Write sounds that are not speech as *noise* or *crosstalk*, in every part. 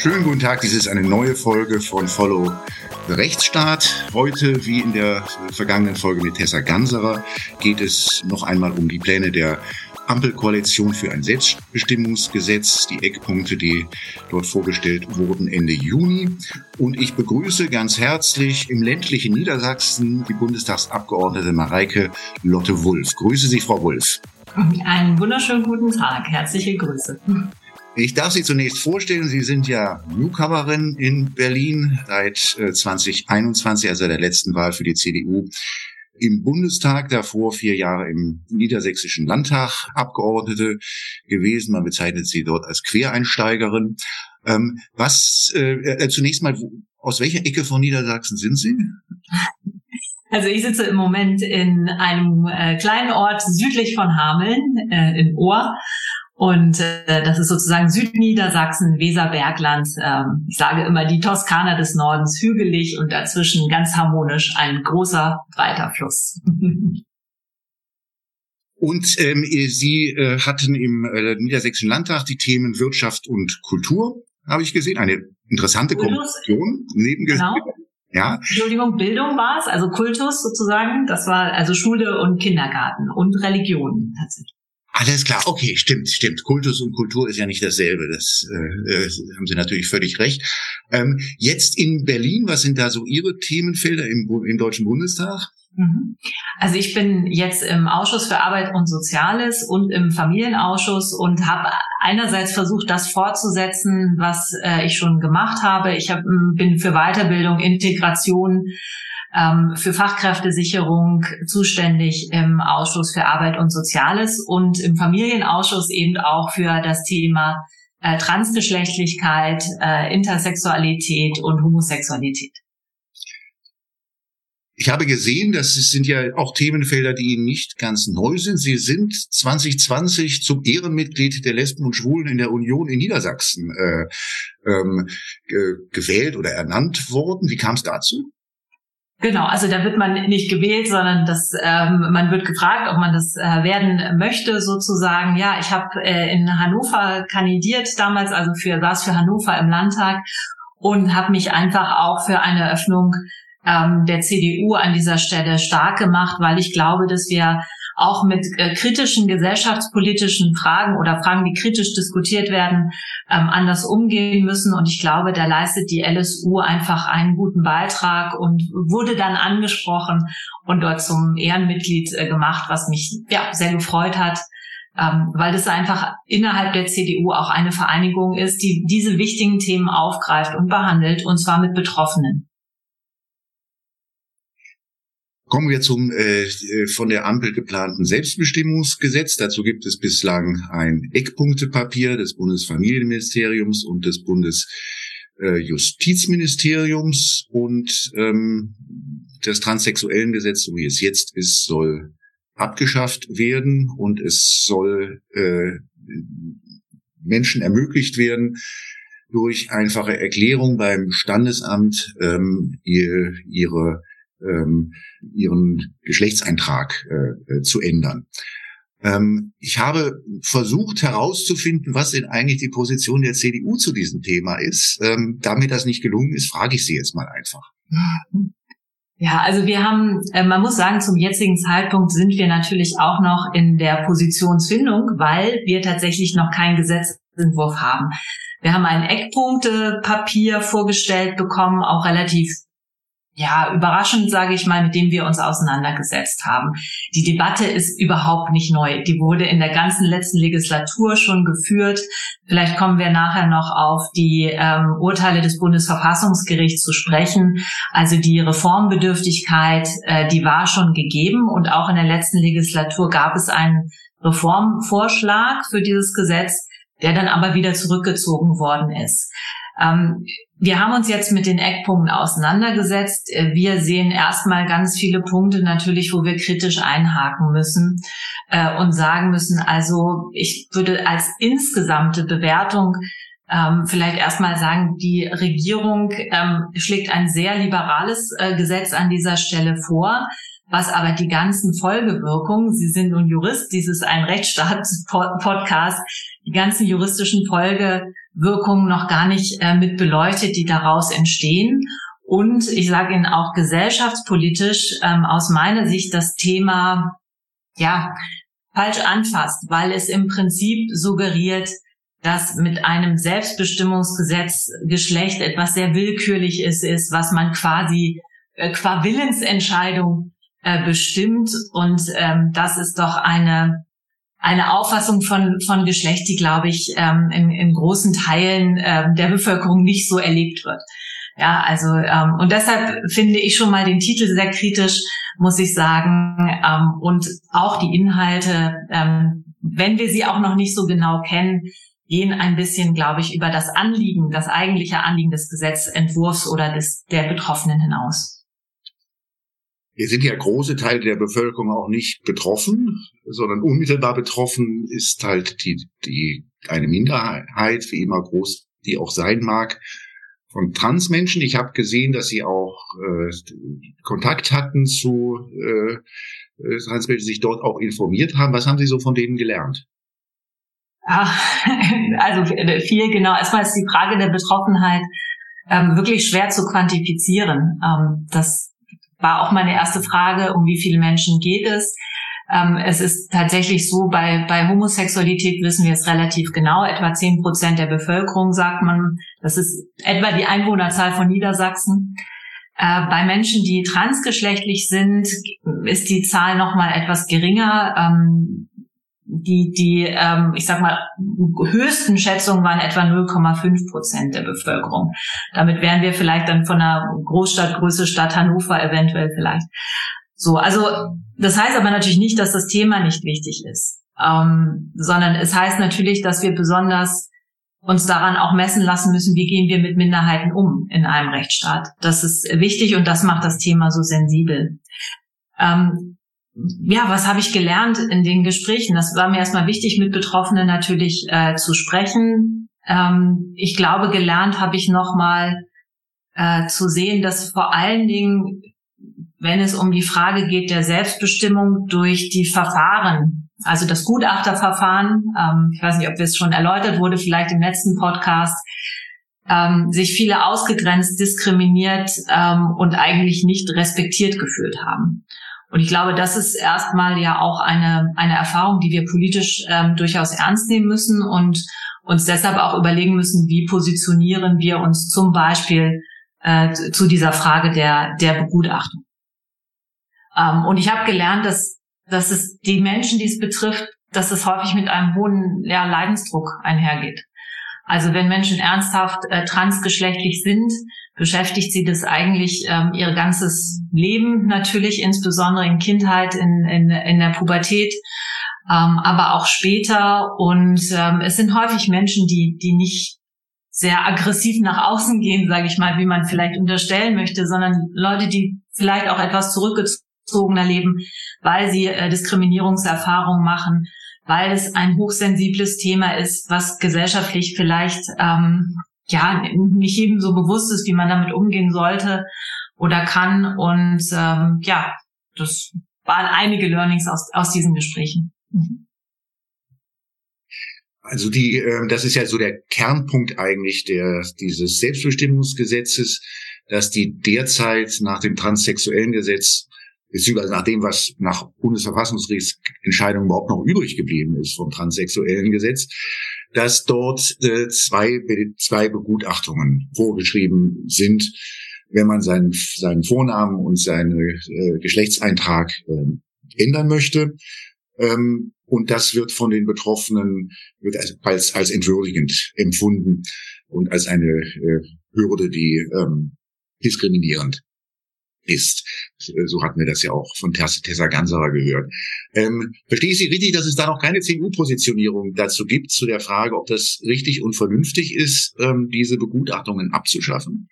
Schönen guten Tag, dies ist eine neue Folge von Follow the Rechtsstaat. Heute, wie in der vergangenen Folge mit Tessa Ganserer, geht es noch einmal um die Pläne der Ampelkoalition für ein Selbstbestimmungsgesetz, die Eckpunkte, die dort vorgestellt wurden Ende Juni. Und ich begrüße ganz herzlich im ländlichen Niedersachsen die Bundestagsabgeordnete Mareike Lotte Wulff. Grüße Sie, Frau Wulff. Einen wunderschönen guten Tag. Herzliche Grüße. Ich darf Sie zunächst vorstellen, Sie sind ja Newcomerin in Berlin seit 2021, äh, also der letzten Wahl für die CDU im Bundestag, davor vier Jahre im Niedersächsischen Landtag Abgeordnete gewesen. Man bezeichnet sie dort als Quereinsteigerin. Ähm, was äh, äh, zunächst mal, aus welcher Ecke von Niedersachsen sind Sie? Also ich sitze im Moment in einem äh, kleinen Ort südlich von Hameln, äh, in Ohr. Und äh, das ist sozusagen Südniedersachsen, Weserbergland. Ähm, ich sage immer die Toskana des Nordens, hügelig und dazwischen ganz harmonisch ein großer, breiter Fluss. *laughs* Und ähm, Sie äh, hatten im äh, Niedersächsischen Landtag die Themen Wirtschaft und Kultur, habe ich gesehen. Eine interessante Kombination. Neben genau. Ja. Entschuldigung, Bildung war es, also Kultus sozusagen. Das war also Schule und Kindergarten und Religion tatsächlich. Alles klar, okay, stimmt, stimmt. Kultus und Kultur ist ja nicht dasselbe. Das äh, äh, haben Sie natürlich völlig recht. Ähm, jetzt in Berlin, was sind da so Ihre Themenfelder im, im Deutschen Bundestag? Mhm. Also ich bin jetzt im Ausschuss für Arbeit und Soziales und im Familienausschuss und habe einerseits versucht, das fortzusetzen, was äh, ich schon gemacht habe. Ich hab, bin für Weiterbildung, Integration ähm, für Fachkräftesicherung zuständig im Ausschuss für Arbeit und Soziales und im Familienausschuss eben auch für das Thema äh, Transgeschlechtlichkeit, äh, Intersexualität und Homosexualität. Ich habe gesehen, das sind ja auch Themenfelder, die Ihnen nicht ganz neu sind. Sie sind 2020 zum Ehrenmitglied der Lesben und Schwulen in der Union in Niedersachsen äh, ähm, gewählt oder ernannt worden. Wie kam es dazu? Genau, also da wird man nicht gewählt, sondern das, ähm, man wird gefragt, ob man das äh, werden möchte, sozusagen. Ja, ich habe äh, in Hannover kandidiert damals, also für saß für Hannover im Landtag und habe mich einfach auch für eine Öffnung ähm, der CDU an dieser Stelle stark gemacht, weil ich glaube, dass wir auch mit äh, kritischen gesellschaftspolitischen Fragen oder Fragen, die kritisch diskutiert werden, ähm, anders umgehen müssen. Und ich glaube, da leistet die LSU einfach einen guten Beitrag und wurde dann angesprochen und dort zum Ehrenmitglied äh, gemacht, was mich ja sehr gefreut hat. Ähm, weil das einfach innerhalb der CDU auch eine Vereinigung ist, die diese wichtigen Themen aufgreift und behandelt, und zwar mit Betroffenen. Kommen wir zum äh, von der Ampel geplanten Selbstbestimmungsgesetz. Dazu gibt es bislang ein Eckpunktepapier des Bundesfamilienministeriums und des Bundesjustizministeriums äh, und ähm, das Transsexuellengesetz, so wie es jetzt ist, soll abgeschafft werden und es soll äh, Menschen ermöglicht werden, durch einfache Erklärung beim Standesamt ähm, ihr, ihre ähm, ihren Geschlechtseintrag äh, äh, zu ändern. Ähm, ich habe versucht herauszufinden, was denn eigentlich die Position der CDU zu diesem Thema ist. Ähm, da mir das nicht gelungen ist, frage ich Sie jetzt mal einfach. Ja, also wir haben, äh, man muss sagen, zum jetzigen Zeitpunkt sind wir natürlich auch noch in der Positionsfindung, weil wir tatsächlich noch keinen Gesetzentwurf haben. Wir haben ein Eckpunktepapier vorgestellt bekommen, auch relativ ja, überraschend, sage ich mal, mit dem wir uns auseinandergesetzt haben. Die Debatte ist überhaupt nicht neu. Die wurde in der ganzen letzten Legislatur schon geführt. Vielleicht kommen wir nachher noch auf die ähm, Urteile des Bundesverfassungsgerichts zu sprechen. Also die Reformbedürftigkeit, äh, die war schon gegeben und auch in der letzten Legislatur gab es einen Reformvorschlag für dieses Gesetz, der dann aber wieder zurückgezogen worden ist. Ähm, wir haben uns jetzt mit den Eckpunkten auseinandergesetzt. Wir sehen erstmal ganz viele Punkte natürlich, wo wir kritisch einhaken müssen äh, und sagen müssen, also ich würde als insgesamte Bewertung ähm, vielleicht erstmal sagen, die Regierung ähm, schlägt ein sehr liberales äh, Gesetz an dieser Stelle vor. Was aber die ganzen Folgewirkungen, Sie sind nun Jurist, dies ist ein Rechtsstaat-Podcast, die ganzen juristischen Folgewirkungen noch gar nicht äh, mit beleuchtet, die daraus entstehen. Und ich sage Ihnen auch gesellschaftspolitisch ähm, aus meiner Sicht das Thema ja falsch anfasst, weil es im Prinzip suggeriert, dass mit einem Selbstbestimmungsgesetz Geschlecht etwas sehr willkürliches ist, was man quasi äh, qua Willensentscheidung äh, bestimmt. Und ähm, das ist doch eine eine Auffassung von, von Geschlecht, die, glaube ich, ähm, in, in großen Teilen ähm, der Bevölkerung nicht so erlebt wird. Ja, also ähm, und deshalb finde ich schon mal den Titel sehr kritisch, muss ich sagen, ähm, und auch die Inhalte, ähm, wenn wir sie auch noch nicht so genau kennen, gehen ein bisschen, glaube ich, über das Anliegen, das eigentliche Anliegen des Gesetzentwurfs oder des der Betroffenen hinaus. Hier sind ja große Teile der Bevölkerung auch nicht betroffen, sondern unmittelbar betroffen ist halt die, die eine Minderheit, wie immer groß die auch sein mag, von Transmenschen. Ich habe gesehen, dass sie auch äh, Kontakt hatten zu äh, äh, Transmenschen, sich dort auch informiert haben. Was haben Sie so von denen gelernt? Ach, *laughs* also viel genau. Erstmal ist die Frage der Betroffenheit ähm, wirklich schwer zu quantifizieren. Ähm, das war auch meine erste Frage, um wie viele Menschen geht es. Ähm, es ist tatsächlich so, bei, bei Homosexualität wissen wir es relativ genau. Etwa zehn Prozent der Bevölkerung sagt man, das ist etwa die Einwohnerzahl von Niedersachsen. Äh, bei Menschen, die transgeschlechtlich sind, ist die Zahl noch mal etwas geringer. Ähm, die, die, ähm, ich sag mal, höchsten Schätzungen waren etwa 0,5 Prozent der Bevölkerung. Damit wären wir vielleicht dann von einer Großstadtgröße Stadt Hannover eventuell vielleicht. So, also das heißt aber natürlich nicht, dass das Thema nicht wichtig ist, ähm, sondern es heißt natürlich, dass wir besonders uns daran auch messen lassen müssen, wie gehen wir mit Minderheiten um in einem Rechtsstaat. Das ist wichtig und das macht das Thema so sensibel. Ähm, ja, was habe ich gelernt in den Gesprächen? Das war mir erstmal wichtig, mit Betroffenen natürlich äh, zu sprechen. Ähm, ich glaube, gelernt habe ich nochmal äh, zu sehen, dass vor allen Dingen, wenn es um die Frage geht der Selbstbestimmung durch die Verfahren, also das Gutachterverfahren, ähm, ich weiß nicht, ob es schon erläutert wurde, vielleicht im letzten Podcast, ähm, sich viele ausgegrenzt, diskriminiert ähm, und eigentlich nicht respektiert gefühlt haben. Und ich glaube, das ist erstmal ja auch eine, eine Erfahrung, die wir politisch ähm, durchaus ernst nehmen müssen und uns deshalb auch überlegen müssen, wie positionieren wir uns zum Beispiel äh, zu dieser Frage der, der Begutachtung. Ähm, und ich habe gelernt, dass, dass es die Menschen, die es betrifft, dass es häufig mit einem hohen ja, Leidensdruck einhergeht. Also wenn Menschen ernsthaft äh, transgeschlechtlich sind, beschäftigt sie das eigentlich ähm, ihr ganzes Leben natürlich, insbesondere in Kindheit, in, in, in der Pubertät, ähm, aber auch später. Und ähm, es sind häufig Menschen, die, die nicht sehr aggressiv nach außen gehen, sage ich mal, wie man vielleicht unterstellen möchte, sondern Leute, die vielleicht auch etwas zurückgezogener leben, weil sie äh, Diskriminierungserfahrungen machen, weil es ein hochsensibles Thema ist, was gesellschaftlich vielleicht ähm, ja nicht jedem so bewusst ist, wie man damit umgehen sollte oder kann. Und ähm, ja, das waren einige Learnings aus, aus diesen Gesprächen. Mhm. Also die, äh, das ist ja so der Kernpunkt eigentlich der dieses Selbstbestimmungsgesetzes, dass die derzeit nach dem transsexuellen Gesetz beziehungsweise nach dem, was nach Bundesverfassungsgerichtsentscheidung überhaupt noch übrig geblieben ist vom transsexuellen Gesetz, dass dort äh, zwei, zwei Begutachtungen vorgeschrieben sind, wenn man seinen, seinen Vornamen und seinen äh, Geschlechtseintrag äh, ändern möchte. Ähm, und das wird von den Betroffenen wird als, als entwürdigend empfunden und als eine äh, Hürde, die ähm, diskriminierend ist. So hatten wir das ja auch von Tessa Ganserer gehört. Ähm, verstehe ich Sie richtig, dass es da noch keine CDU-Positionierung dazu gibt, zu der Frage, ob das richtig und vernünftig ist, ähm, diese Begutachtungen abzuschaffen?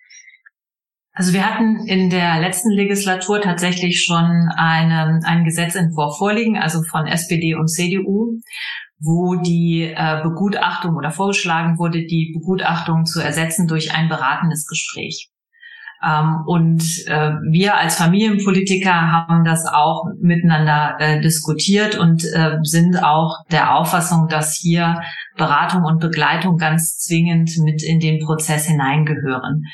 Also wir hatten in der letzten Legislatur tatsächlich schon eine, einen Gesetzentwurf vorliegen, also von SPD und CDU, wo die äh, Begutachtung oder vorgeschlagen wurde, die Begutachtung zu ersetzen durch ein beratendes Gespräch. Ähm, und äh, wir als Familienpolitiker haben das auch miteinander äh, diskutiert und äh, sind auch der Auffassung, dass hier Beratung und Begleitung ganz zwingend mit in den Prozess hineingehören.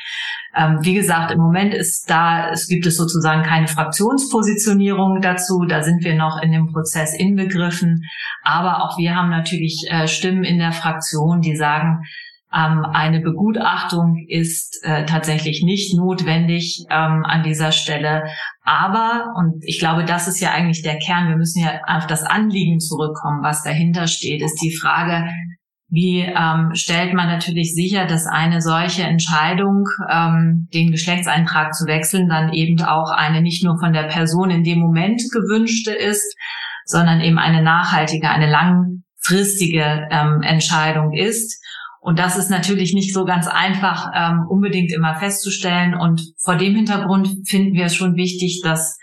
Ähm, wie gesagt, im Moment ist da, es gibt es sozusagen keine Fraktionspositionierung dazu. Da sind wir noch in dem Prozess inbegriffen. Aber auch wir haben natürlich Stimmen in der Fraktion, die sagen, ähm, eine Begutachtung ist äh, tatsächlich nicht notwendig ähm, an dieser Stelle. Aber, und ich glaube, das ist ja eigentlich der Kern, wir müssen ja auf das Anliegen zurückkommen, was dahinter steht, ist die Frage, wie ähm, stellt man natürlich sicher, dass eine solche Entscheidung, ähm, den Geschlechtseintrag zu wechseln, dann eben auch eine nicht nur von der Person in dem Moment gewünschte ist, sondern eben eine nachhaltige, eine langfristige ähm, Entscheidung ist. Und das ist natürlich nicht so ganz einfach ähm, unbedingt immer festzustellen. Und vor dem Hintergrund finden wir es schon wichtig, dass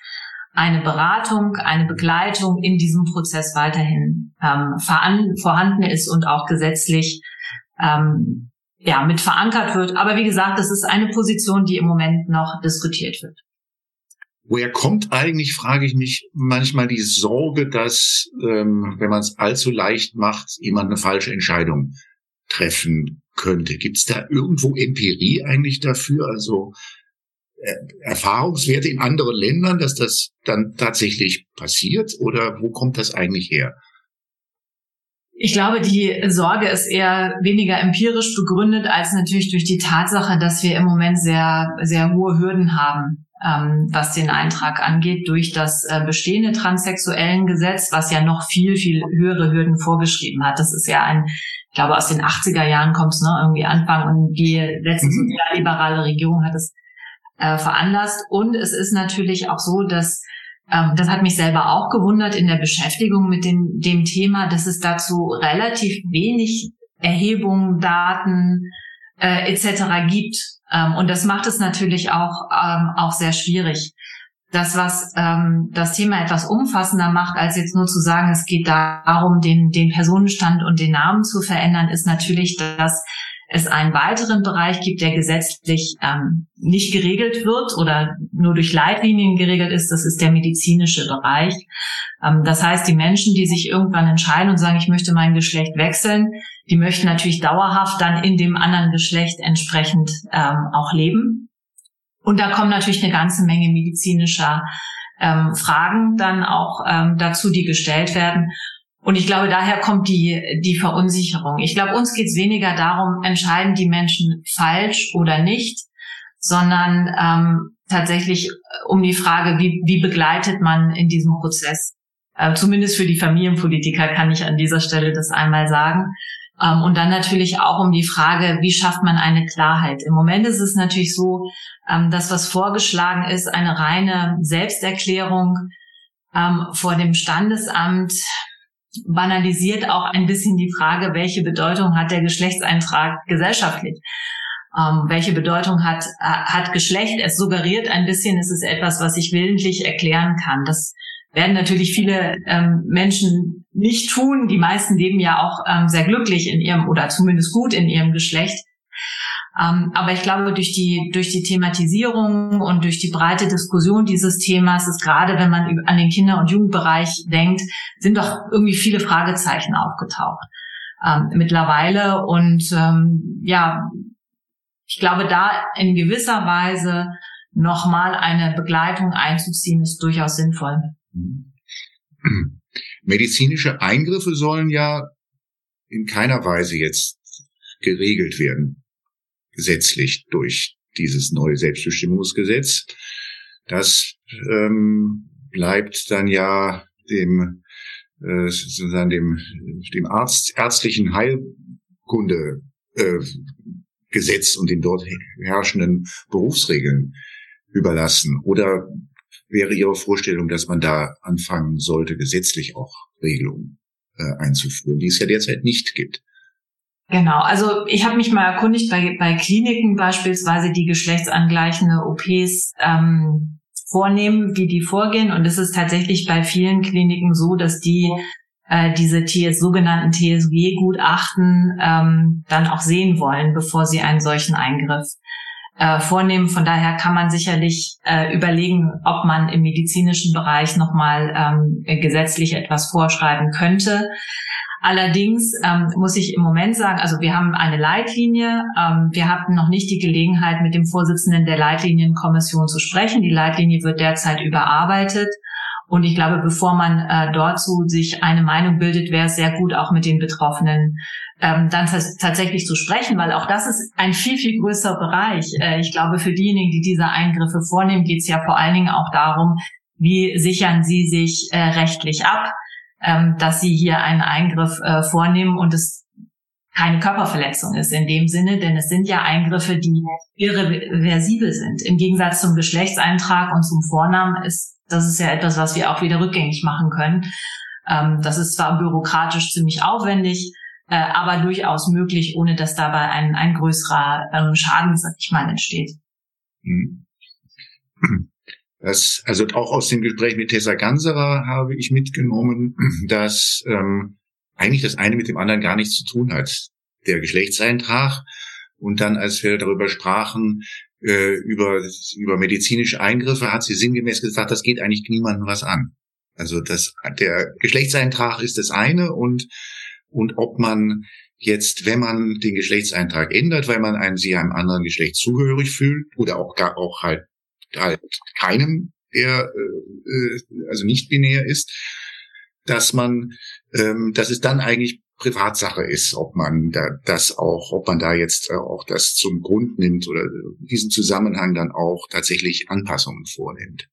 eine Beratung, eine Begleitung in diesem Prozess weiterhin ähm, vorhanden ist und auch gesetzlich ähm, ja, mit verankert wird. Aber wie gesagt, das ist eine Position, die im Moment noch diskutiert wird. Woher kommt eigentlich, frage ich mich manchmal die Sorge, dass, ähm, wenn man es allzu leicht macht, jemand eine falsche Entscheidung treffen könnte. Gibt es da irgendwo Empirie eigentlich dafür? Also äh, Erfahrungswerte in anderen Ländern, dass das dann tatsächlich passiert? Oder wo kommt das eigentlich her? Ich glaube, die Sorge ist eher weniger empirisch begründet als natürlich durch die Tatsache, dass wir im Moment sehr, sehr hohe Hürden haben, ähm, was den Eintrag angeht, durch das äh, bestehende transsexuellen Gesetz, was ja noch viel, viel höhere Hürden vorgeschrieben hat. Das ist ja ein ich glaube, aus den 80er Jahren kommt es, ne, irgendwie Anfang und die letzte mhm. sozialliberale Regierung hat es äh, veranlasst. Und es ist natürlich auch so, dass ähm, das hat mich selber auch gewundert in der Beschäftigung mit dem, dem Thema, dass es dazu relativ wenig Erhebungen, Daten äh, etc. gibt. Ähm, und das macht es natürlich auch, ähm, auch sehr schwierig das, was ähm, das Thema etwas umfassender macht, als jetzt nur zu sagen, es geht darum, den, den Personenstand und den Namen zu verändern, ist natürlich, dass es einen weiteren Bereich gibt, der gesetzlich ähm, nicht geregelt wird oder nur durch Leitlinien geregelt ist. Das ist der medizinische Bereich. Ähm, das heißt, die Menschen, die sich irgendwann entscheiden und sagen, ich möchte mein Geschlecht wechseln, die möchten natürlich dauerhaft dann in dem anderen Geschlecht entsprechend ähm, auch leben. Und da kommen natürlich eine ganze Menge medizinischer ähm, Fragen dann auch ähm, dazu, die gestellt werden. Und ich glaube, daher kommt die, die Verunsicherung. Ich glaube, uns geht es weniger darum, entscheiden die Menschen falsch oder nicht, sondern ähm, tatsächlich äh, um die Frage, wie, wie begleitet man in diesem Prozess. Äh, zumindest für die Familienpolitiker kann ich an dieser Stelle das einmal sagen. Ähm, und dann natürlich auch um die Frage, wie schafft man eine Klarheit? Im Moment ist es natürlich so, ähm, dass was vorgeschlagen ist, eine reine Selbsterklärung ähm, vor dem Standesamt banalisiert auch ein bisschen die Frage, welche Bedeutung hat der Geschlechtseintrag gesellschaftlich? Welche Bedeutung hat, äh, hat Geschlecht? Es suggeriert ein bisschen, es ist etwas, was ich willentlich erklären kann. Das werden natürlich viele ähm, Menschen nicht tun. Die meisten leben ja auch ähm, sehr glücklich in ihrem oder zumindest gut in ihrem Geschlecht. Ähm, aber ich glaube, durch die, durch die Thematisierung und durch die breite Diskussion dieses Themas ist gerade, wenn man an den Kinder- und Jugendbereich denkt, sind doch irgendwie viele Fragezeichen aufgetaucht ähm, mittlerweile. Und ähm, ja, ich glaube, da in gewisser Weise nochmal eine Begleitung einzuziehen, ist durchaus sinnvoll. *clears throat* Medizinische Eingriffe sollen ja in keiner Weise jetzt geregelt werden, gesetzlich durch dieses neue Selbstbestimmungsgesetz. Das ähm, bleibt dann ja dem äh, sozusagen dem dem Arzt ärztlichen Heilkunde äh, Gesetz und den dort herrschenden Berufsregeln überlassen. Oder wäre Ihre Vorstellung, dass man da anfangen sollte, gesetzlich auch Regelungen äh, einzuführen, die es ja derzeit nicht gibt. Genau, also ich habe mich mal erkundigt bei, bei Kliniken beispielsweise, die geschlechtsangleichende OPs ähm, vornehmen, wie die vorgehen. Und es ist tatsächlich bei vielen Kliniken so, dass die äh, diese TS, sogenannten TSG-Gutachten ähm, dann auch sehen wollen, bevor sie einen solchen Eingriff äh, vornehmen. Von daher kann man sicherlich äh, überlegen, ob man im medizinischen Bereich nochmal ähm, gesetzlich etwas vorschreiben könnte. Allerdings ähm, muss ich im Moment sagen, also wir haben eine Leitlinie. Ähm, wir hatten noch nicht die Gelegenheit, mit dem Vorsitzenden der Leitlinienkommission zu sprechen. Die Leitlinie wird derzeit überarbeitet. Und ich glaube, bevor man äh, dort sich eine Meinung bildet, wäre es sehr gut, auch mit den Betroffenen ähm, dann tatsächlich zu sprechen, weil auch das ist ein viel, viel größerer Bereich. Äh, ich glaube, für diejenigen, die diese Eingriffe vornehmen, geht es ja vor allen Dingen auch darum, wie sichern sie sich äh, rechtlich ab, ähm, dass sie hier einen Eingriff äh, vornehmen und es keine Körperverletzung ist in dem Sinne, denn es sind ja Eingriffe, die irreversibel sind. Im Gegensatz zum Geschlechtseintrag und zum Vornamen ist das ist ja etwas, was wir auch wieder rückgängig machen können. Ähm, das ist zwar bürokratisch ziemlich aufwendig, äh, aber durchaus möglich, ohne dass dabei ein, ein größerer ähm, Schaden, sag ich mal, entsteht. Hm. Das, also auch aus dem Gespräch mit Tessa Ganserer habe ich mitgenommen, dass ähm, eigentlich das eine mit dem anderen gar nichts zu tun hat. Der Geschlechtseintrag und dann, als wir darüber sprachen, äh, über, über medizinische Eingriffe, hat sie sinngemäß gesagt, das geht eigentlich niemandem was an. Also das, der Geschlechtseintrag ist das eine und, und ob man jetzt, wenn man den Geschlechtseintrag ändert, weil man einen, sie einem anderen Geschlecht zugehörig fühlt oder auch gar, auch halt, halt keinem, der, äh, äh also nicht binär ist, dass man, ähm, dass es dann eigentlich Privatsache ist, ob man da das auch, ob man da jetzt äh, auch das zum Grund nimmt oder diesen Zusammenhang dann auch tatsächlich Anpassungen vornimmt.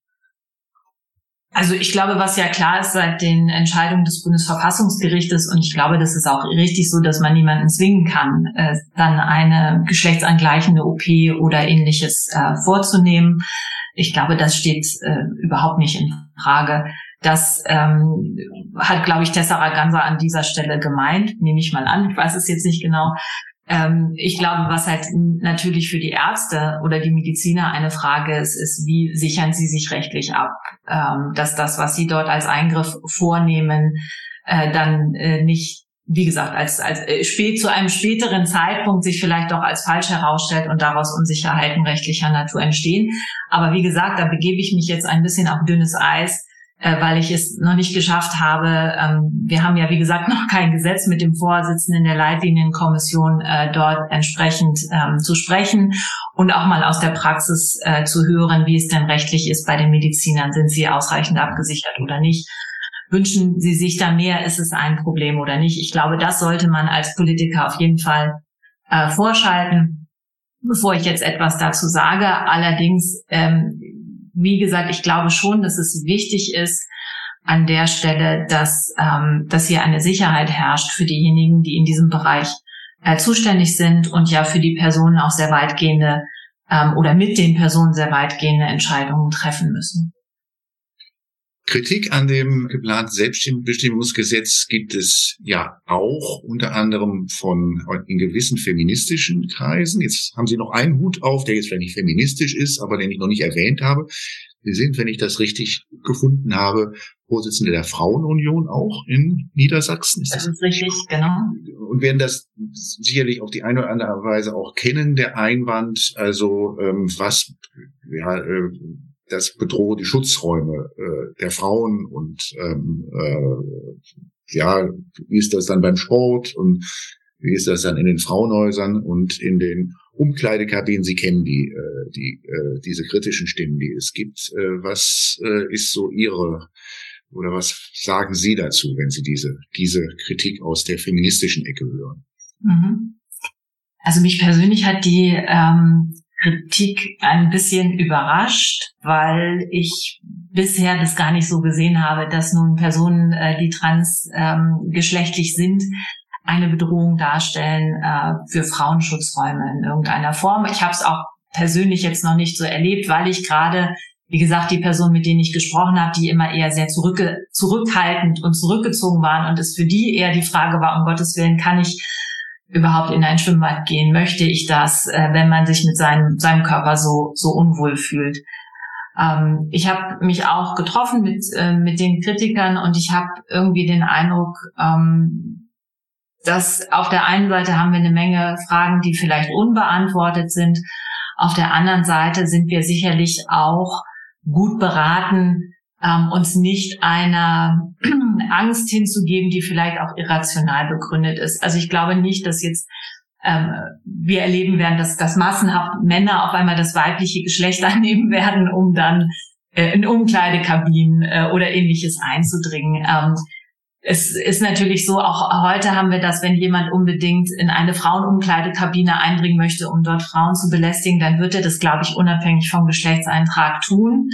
Also ich glaube, was ja klar ist seit den Entscheidungen des Bundesverfassungsgerichtes und ich glaube, das ist auch richtig so, dass man niemanden zwingen kann, äh, dann eine geschlechtsangleichende OP oder ähnliches äh, vorzunehmen. Ich glaube, das steht äh, überhaupt nicht in Frage. Das ähm, hat, glaube ich, Tessera Ganser an dieser Stelle gemeint, nehme ich mal an. Ich weiß es jetzt nicht genau. Ähm, ich glaube, was halt natürlich für die Ärzte oder die Mediziner eine Frage ist, ist, wie sichern sie sich rechtlich ab, ähm, dass das, was sie dort als Eingriff vornehmen, äh, dann äh, nicht wie gesagt, als, als äh, spät zu einem späteren Zeitpunkt sich vielleicht doch als falsch herausstellt und daraus Unsicherheiten rechtlicher Natur entstehen. Aber wie gesagt, da begebe ich mich jetzt ein bisschen auf dünnes Eis, äh, weil ich es noch nicht geschafft habe. Ähm, wir haben ja, wie gesagt, *laughs* noch kein Gesetz mit dem Vorsitzenden der Leitlinienkommission äh, dort entsprechend ähm, zu sprechen und auch mal aus der Praxis äh, zu hören, wie es denn rechtlich ist bei den Medizinern. Sind sie ausreichend abgesichert oder nicht? Wünschen Sie sich da mehr? Ist es ein Problem oder nicht? Ich glaube, das sollte man als Politiker auf jeden Fall vorschalten, bevor ich jetzt etwas dazu sage. Allerdings ähm, wie gesagt, ich glaube schon, dass es wichtig ist, an der Stelle, dass, ähm, dass hier eine Sicherheit herrscht für diejenigen, die in diesem Bereich äh, zuständig sind und ja für die Personen auch sehr weitgehende ähm, oder mit den Personen sehr weitgehende Entscheidungen treffen müssen. Kritik an dem geplanten Selbstbestimmungsgesetz gibt es ja auch unter anderem von in gewissen feministischen Kreisen. Jetzt haben Sie noch einen Hut auf, der jetzt vielleicht nicht feministisch ist, aber den ich noch nicht erwähnt habe. Sie sind, wenn ich das richtig gefunden habe, Vorsitzende der Frauenunion auch in Niedersachsen. Ist das, das ist richtig, genau. Und werden das sicherlich auf die eine oder andere Weise auch kennen, der Einwand, also ähm, was ja, äh, das bedroht die Schutzräume äh, der Frauen und ähm, äh, ja, wie ist das dann beim Sport und wie ist das dann in den Frauenhäusern und in den Umkleidekabinen? Sie kennen die, äh, die äh, diese kritischen Stimmen, die es gibt. Äh, was äh, ist so Ihre oder was sagen Sie dazu, wenn Sie diese diese Kritik aus der feministischen Ecke hören? Mhm. Also mich persönlich hat die ähm, Kritik ein bisschen überrascht, weil ich bisher das gar nicht so gesehen habe, dass nun Personen, äh, die transgeschlechtlich ähm, sind, eine Bedrohung darstellen äh, für Frauenschutzräume in irgendeiner Form. Ich habe es auch persönlich jetzt noch nicht so erlebt, weil ich gerade, wie gesagt, die Personen, mit denen ich gesprochen habe, die immer eher sehr zurück, zurückhaltend und zurückgezogen waren und es für die eher die Frage war, um Gottes Willen, kann ich überhaupt in ein Schwimmbad gehen? Möchte ich das, äh, wenn man sich mit seinem, seinem Körper so, so unwohl fühlt? Ähm, ich habe mich auch getroffen mit, äh, mit den Kritikern und ich habe irgendwie den Eindruck, ähm, dass auf der einen Seite haben wir eine Menge Fragen, die vielleicht unbeantwortet sind. Auf der anderen Seite sind wir sicherlich auch gut beraten, ähm, uns nicht einer *clears throat* Angst hinzugeben, die vielleicht auch irrational begründet ist. Also ich glaube nicht, dass jetzt ähm, wir erleben werden, dass, dass massenhaft Männer auf einmal das weibliche Geschlecht *laughs* annehmen werden, um dann äh, in Umkleidekabinen äh, oder ähnliches einzudringen. Ähm, es ist natürlich so, auch heute haben wir das, wenn jemand unbedingt in eine Frauenumkleidekabine eindringen möchte, um dort Frauen zu belästigen, dann wird er das, glaube ich, unabhängig vom Geschlechtseintrag tun.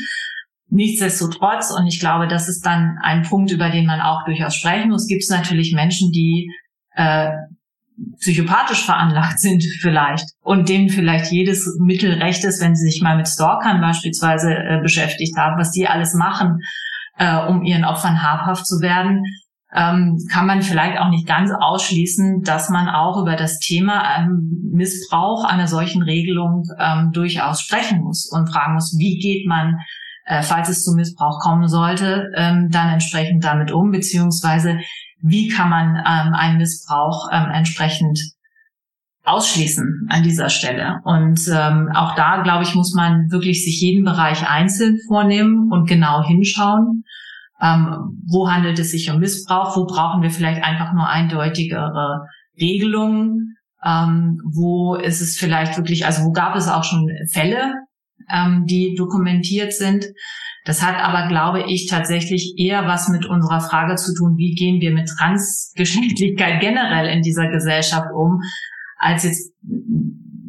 Nichtsdestotrotz, und ich glaube, das ist dann ein Punkt, über den man auch durchaus sprechen muss, gibt es natürlich Menschen, die äh, psychopathisch veranlagt *laughs* sind vielleicht und denen vielleicht jedes Mittel recht ist, wenn sie sich mal mit Stalkern beispielsweise äh, beschäftigt haben, was die alles machen, äh, um ihren Opfern habhaft zu werden, ähm, kann man vielleicht auch nicht ganz ausschließen, dass man auch über das Thema ähm, Missbrauch einer solchen Regelung ähm, durchaus sprechen muss und fragen muss, wie geht man, äh, falls es zu Missbrauch kommen sollte, ähm, dann entsprechend damit um, beziehungsweise wie kann man ähm, einen Missbrauch ähm, entsprechend ausschließen an dieser Stelle. Und ähm, auch da, glaube ich, muss man wirklich sich jeden Bereich einzeln vornehmen und genau hinschauen. Ähm, wo handelt es sich um Missbrauch? Wo brauchen wir vielleicht einfach nur eindeutigere Regelungen? Ähm, wo ist es vielleicht wirklich, also wo gab es auch schon Fälle, ähm, die dokumentiert sind? Das hat aber, glaube ich, tatsächlich eher was mit unserer Frage zu tun, wie gehen wir mit Transgeschlechtlichkeit generell in dieser Gesellschaft um, als jetzt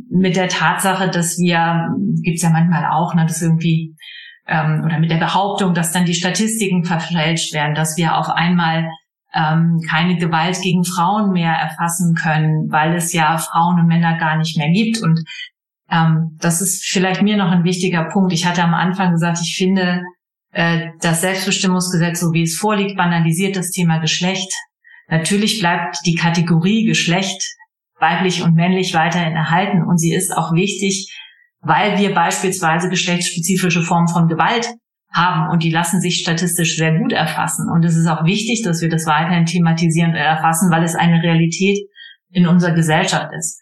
mit der Tatsache, dass wir, gibt's ja manchmal auch, ne, dass irgendwie, ähm, oder mit der Behauptung, dass dann die Statistiken verfälscht werden, dass wir auf einmal ähm, keine Gewalt gegen Frauen mehr erfassen können, weil es ja Frauen und Männer gar nicht mehr gibt. Und ähm, das ist vielleicht mir noch ein wichtiger Punkt. Ich hatte am Anfang gesagt, ich finde, äh, das Selbstbestimmungsgesetz, so wie es vorliegt, banalisiert das Thema Geschlecht. Natürlich bleibt die Kategorie Geschlecht weiblich und männlich weiterhin erhalten und sie ist auch wichtig, weil wir beispielsweise geschlechtsspezifische Formen von Gewalt haben und die lassen sich statistisch sehr gut erfassen. Und es ist auch wichtig, dass wir das weiterhin thematisieren und erfassen, weil es eine Realität in unserer Gesellschaft ist.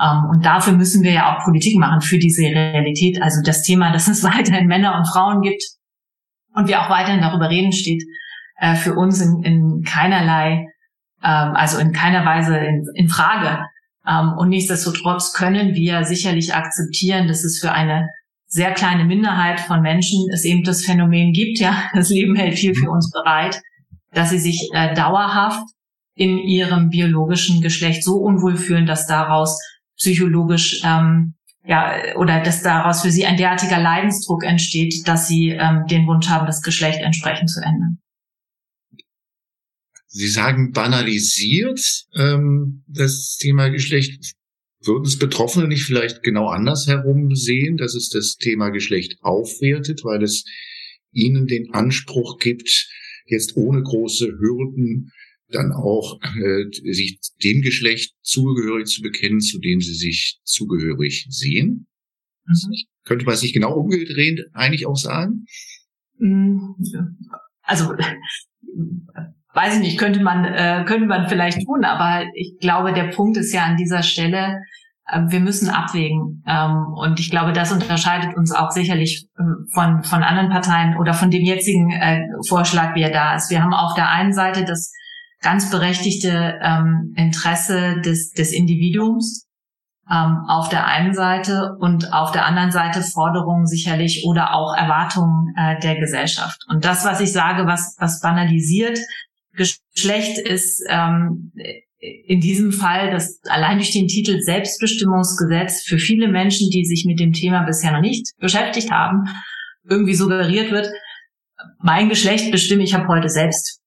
Ähm, und dafür müssen wir ja auch Politik machen für diese Realität. Also das Thema, dass es *laughs* weiterhin Männer und Frauen gibt und wir auch weiterhin darüber reden, steht äh, für uns in, in keinerlei, ähm, also in keiner Weise in, in Frage. Ähm, und nichtsdestotrotz können wir sicherlich akzeptieren, dass es für eine sehr kleine Minderheit von Menschen es eben das Phänomen gibt, ja, *laughs* das Leben hält viel für uns bereit, dass sie sich äh, dauerhaft in ihrem biologischen Geschlecht so unwohl fühlen, dass daraus psychologisch ähm, ja oder dass daraus für sie ein derartiger Leidensdruck entsteht, dass sie ähm, den Wunsch haben, das Geschlecht entsprechend zu ändern. Sie sagen banalisiert ähm, das Thema Geschlecht. Würden es Betroffene nicht vielleicht genau andersherum sehen, dass es das Thema Geschlecht aufwertet, weil es ihnen den Anspruch gibt, jetzt ohne große Hürden dann auch äh, sich dem Geschlecht zugehörig zu bekennen, zu dem sie sich zugehörig sehen. Mhm. Könnte man sich genau umgedreht eigentlich auch sagen? Mm, also weiß ich nicht, könnte man äh, könnte man vielleicht tun, aber ich glaube, der Punkt ist ja an dieser Stelle, äh, wir müssen abwägen. Ähm, und ich glaube, das unterscheidet uns auch sicherlich äh, von, von anderen Parteien oder von dem jetzigen äh, Vorschlag, wie er da ist. Wir haben auf der einen Seite das ganz berechtigte ähm, Interesse des, des Individuums ähm, auf der einen Seite und auf der anderen Seite Forderungen sicherlich oder auch Erwartungen äh, der Gesellschaft. Und das, was ich sage, was, was banalisiert Geschlecht ist ähm, in diesem Fall, dass allein durch den Titel Selbstbestimmungsgesetz für viele Menschen, die sich mit dem Thema bisher noch nicht beschäftigt haben, irgendwie suggeriert wird, mein Geschlecht bestimme ich ab heute selbst.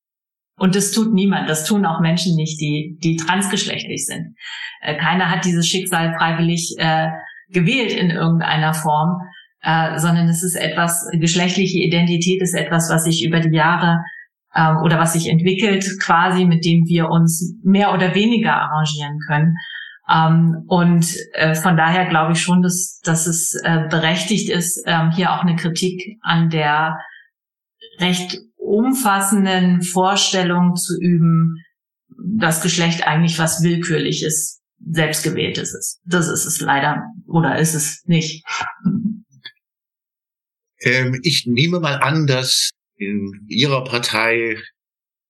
Und das tut niemand. Das tun auch Menschen nicht, die, die transgeschlechtlich sind. Äh, keiner hat dieses Schicksal freiwillig äh, gewählt in irgendeiner Form, äh, sondern es ist etwas, geschlechtliche Identität ist etwas, was sich über die Jahre ähm, oder was sich entwickelt, quasi, mit dem wir uns mehr oder weniger arrangieren können. Ähm, und äh, von daher glaube ich schon, dass, dass es äh, berechtigt ist, ähm, hier auch eine Kritik an der recht umfassenden Vorstellung zu üben, dass Geschlecht eigentlich was Willkürliches selbstgewähltes ist. Das ist es leider oder ist es nicht. Ähm, ich nehme mal an, dass in Ihrer Partei,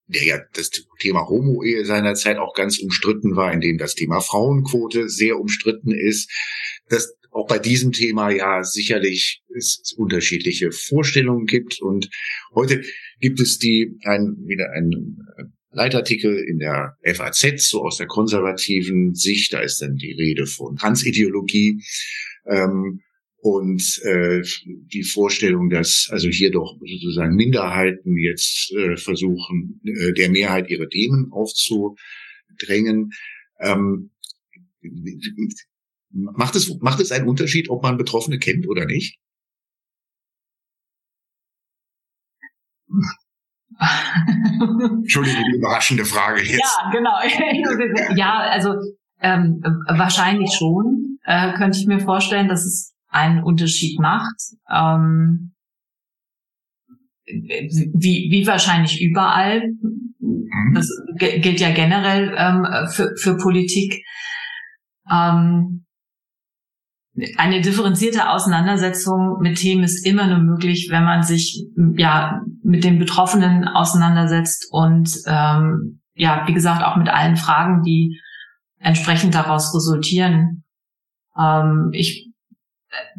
der ja das Thema Homo-Ehe seinerzeit auch ganz umstritten war, in dem das Thema Frauenquote sehr umstritten ist, dass auch bei diesem Thema ja sicherlich es unterschiedliche Vorstellungen gibt. Und heute gibt es die ein, wieder ein Leitartikel in der FAZ, so aus der konservativen Sicht. Da ist dann die Rede von Transideologie. Ähm, und äh, die Vorstellung, dass also hier doch sozusagen Minderheiten jetzt äh, versuchen, äh, der Mehrheit ihre Themen aufzudrängen. Ähm, macht es macht es einen Unterschied, ob man Betroffene kennt oder nicht? Entschuldigung, die überraschende Frage jetzt. Ja, genau. *laughs* ja, also ähm, wahrscheinlich schon. Äh, könnte ich mir vorstellen, dass es einen Unterschied macht. Ähm, wie, wie wahrscheinlich überall. Mhm. Das gilt ja generell ähm, für, für Politik. Ähm, eine differenzierte Auseinandersetzung mit Themen ist immer nur möglich, wenn man sich ja mit den Betroffenen auseinandersetzt und ähm, ja, wie gesagt, auch mit allen Fragen, die entsprechend daraus resultieren. Ähm, ich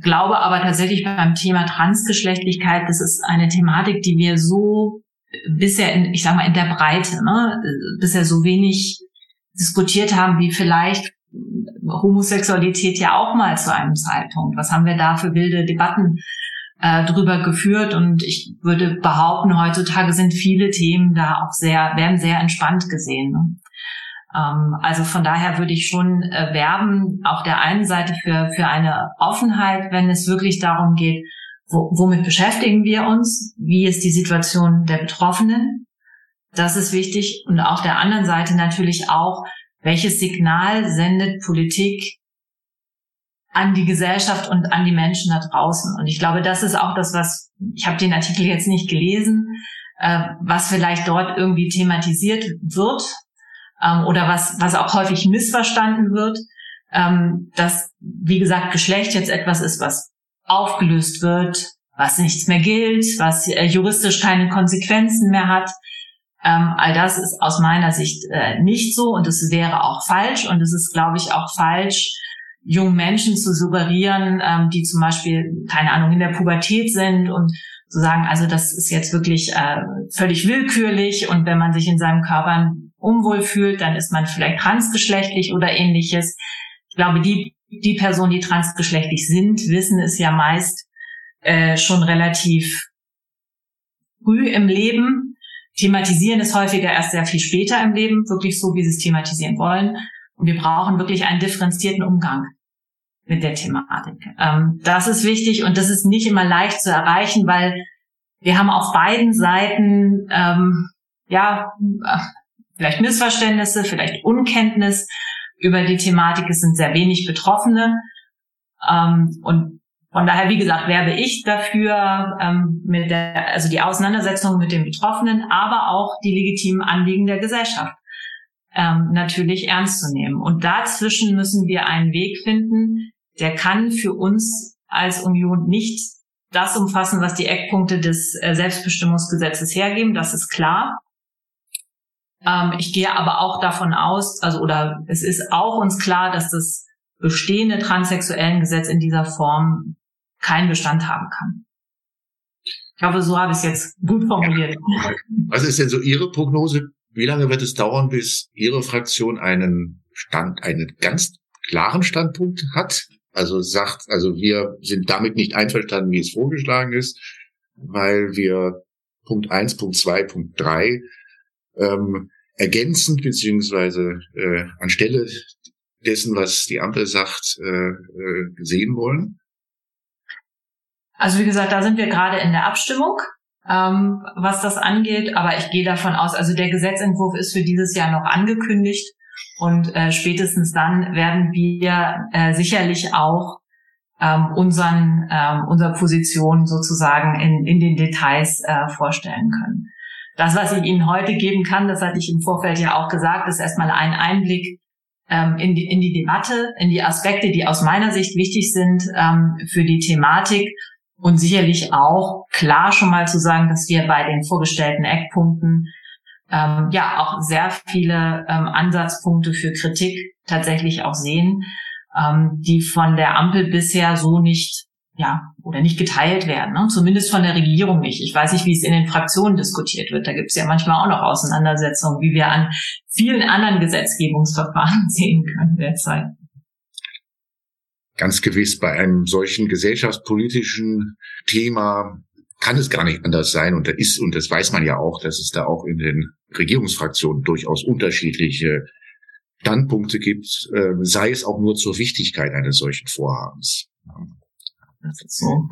glaube aber tatsächlich beim Thema Transgeschlechtlichkeit, das ist eine Thematik, die wir so bisher in, ich sag mal, in der Breite, ne, bisher so wenig diskutiert haben, wie vielleicht Homosexualität ja auch mal zu einem Zeitpunkt. Was haben wir da für wilde Debatten äh, drüber geführt? Und ich würde behaupten, heutzutage sind viele Themen da auch sehr, werden sehr entspannt gesehen. Ne? Ähm, also von daher würde ich schon äh, werben, auf der einen Seite für, für eine Offenheit, wenn es wirklich darum geht, wo, womit beschäftigen wir uns? Wie ist die Situation der Betroffenen? Das ist wichtig. Und auf der anderen Seite natürlich auch, welches Signal sendet Politik an die Gesellschaft und an die Menschen da draußen? Und ich glaube, das ist auch das, was, ich habe den Artikel jetzt nicht gelesen, äh, was vielleicht dort irgendwie thematisiert wird, ähm, oder was, was auch häufig missverstanden wird, ähm, dass, wie gesagt, Geschlecht jetzt etwas ist, was aufgelöst wird, was nichts mehr gilt, was äh, juristisch keine Konsequenzen mehr hat. Ähm, all das ist aus meiner Sicht äh, nicht so und es wäre auch falsch und es ist, glaube ich, auch falsch, jungen Menschen zu suggerieren, ähm, die zum Beispiel, keine Ahnung, in der Pubertät sind und zu sagen, also das ist jetzt wirklich äh, völlig willkürlich und wenn man sich in seinem Körper unwohl fühlt, dann ist man vielleicht transgeschlechtlich oder ähnliches. Ich glaube, die, die Personen, die transgeschlechtlich sind, wissen es ja meist äh, schon relativ früh im Leben, thematisieren es häufiger erst sehr viel später im Leben, wirklich so, wie sie es thematisieren wollen. Und wir brauchen wirklich einen differenzierten Umgang mit der Thematik. Ähm, das ist wichtig und das ist nicht immer leicht zu erreichen, weil wir haben auf beiden Seiten ähm, ja vielleicht Missverständnisse, vielleicht Unkenntnis über die Thematik. Es sind sehr wenig Betroffene. Ähm, und von daher, wie gesagt, werbe ich dafür, ähm, mit der, also die Auseinandersetzung mit den Betroffenen, aber auch die legitimen Anliegen der Gesellschaft ähm, natürlich ernst zu nehmen. Und dazwischen müssen wir einen Weg finden, der kann für uns als Union nicht das umfassen, was die Eckpunkte des äh, Selbstbestimmungsgesetzes hergeben. Das ist klar. Ähm, ich gehe aber auch davon aus, also oder es ist auch uns klar, dass das bestehende transsexuellen Gesetz in dieser Form keinen Bestand haben kann. Ich hoffe, so habe ich es jetzt gut formuliert. Was ist denn so Ihre Prognose? Wie lange wird es dauern, bis Ihre Fraktion einen Stand, einen ganz klaren Standpunkt hat? Also sagt, also wir sind damit nicht einverstanden, wie es vorgeschlagen ist, weil wir Punkt eins, Punkt zwei, Punkt drei ähm, ergänzend beziehungsweise äh, anstelle dessen, was die Ampel sagt, äh, äh, sehen wollen? Also wie gesagt, da sind wir gerade in der Abstimmung, ähm, was das angeht. Aber ich gehe davon aus, also der Gesetzentwurf ist für dieses Jahr noch angekündigt und äh, spätestens dann werden wir äh, sicherlich auch ähm, unseren, ähm, unsere Position sozusagen in, in den Details äh, vorstellen können. Das, was ich Ihnen heute geben kann, das hatte ich im Vorfeld ja auch gesagt, ist erstmal ein Einblick ähm, in, die, in die Debatte, in die Aspekte, die aus meiner Sicht wichtig sind ähm, für die Thematik und sicherlich auch klar schon mal zu sagen, dass wir bei den vorgestellten Eckpunkten ähm, ja auch sehr viele ähm, Ansatzpunkte für Kritik tatsächlich auch sehen, ähm, die von der Ampel bisher so nicht ja, oder nicht geteilt werden, ne? zumindest von der Regierung nicht. Ich weiß nicht, wie es in den Fraktionen diskutiert wird. Da gibt es ja manchmal auch noch Auseinandersetzungen, wie wir an vielen anderen Gesetzgebungsverfahren *laughs* sehen können derzeit. Ganz gewiss, bei einem solchen gesellschaftspolitischen Thema kann es gar nicht anders sein. Und da ist, und das weiß man ja auch, dass es da auch in den Regierungsfraktionen durchaus unterschiedliche Standpunkte gibt, äh, sei es auch nur zur Wichtigkeit eines solchen Vorhabens. So. *laughs*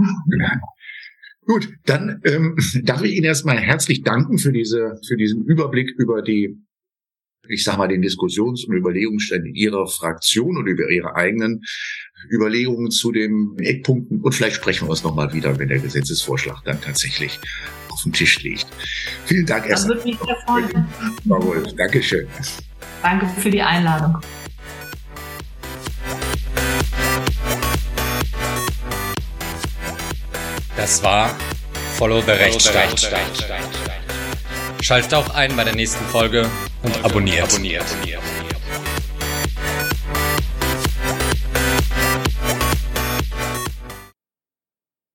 Gut, dann ähm, darf ich Ihnen erstmal herzlich danken für diese, für diesen Überblick über die, ich sag mal, den Diskussions- und Überlegungsstand Ihrer Fraktion und über Ihre eigenen Überlegungen zu den Eckpunkten. Und vielleicht sprechen wir uns nochmal wieder, wenn der Gesetzesvorschlag dann tatsächlich auf dem Tisch liegt. Vielen Dank erstmal. Das würde mich sehr freuen. Wolf, Dankeschön. Danke für die Einladung. Das war Follow the Rechtsstaat. Schaltet auch ein bei der nächsten Folge und abonniert. abonniert.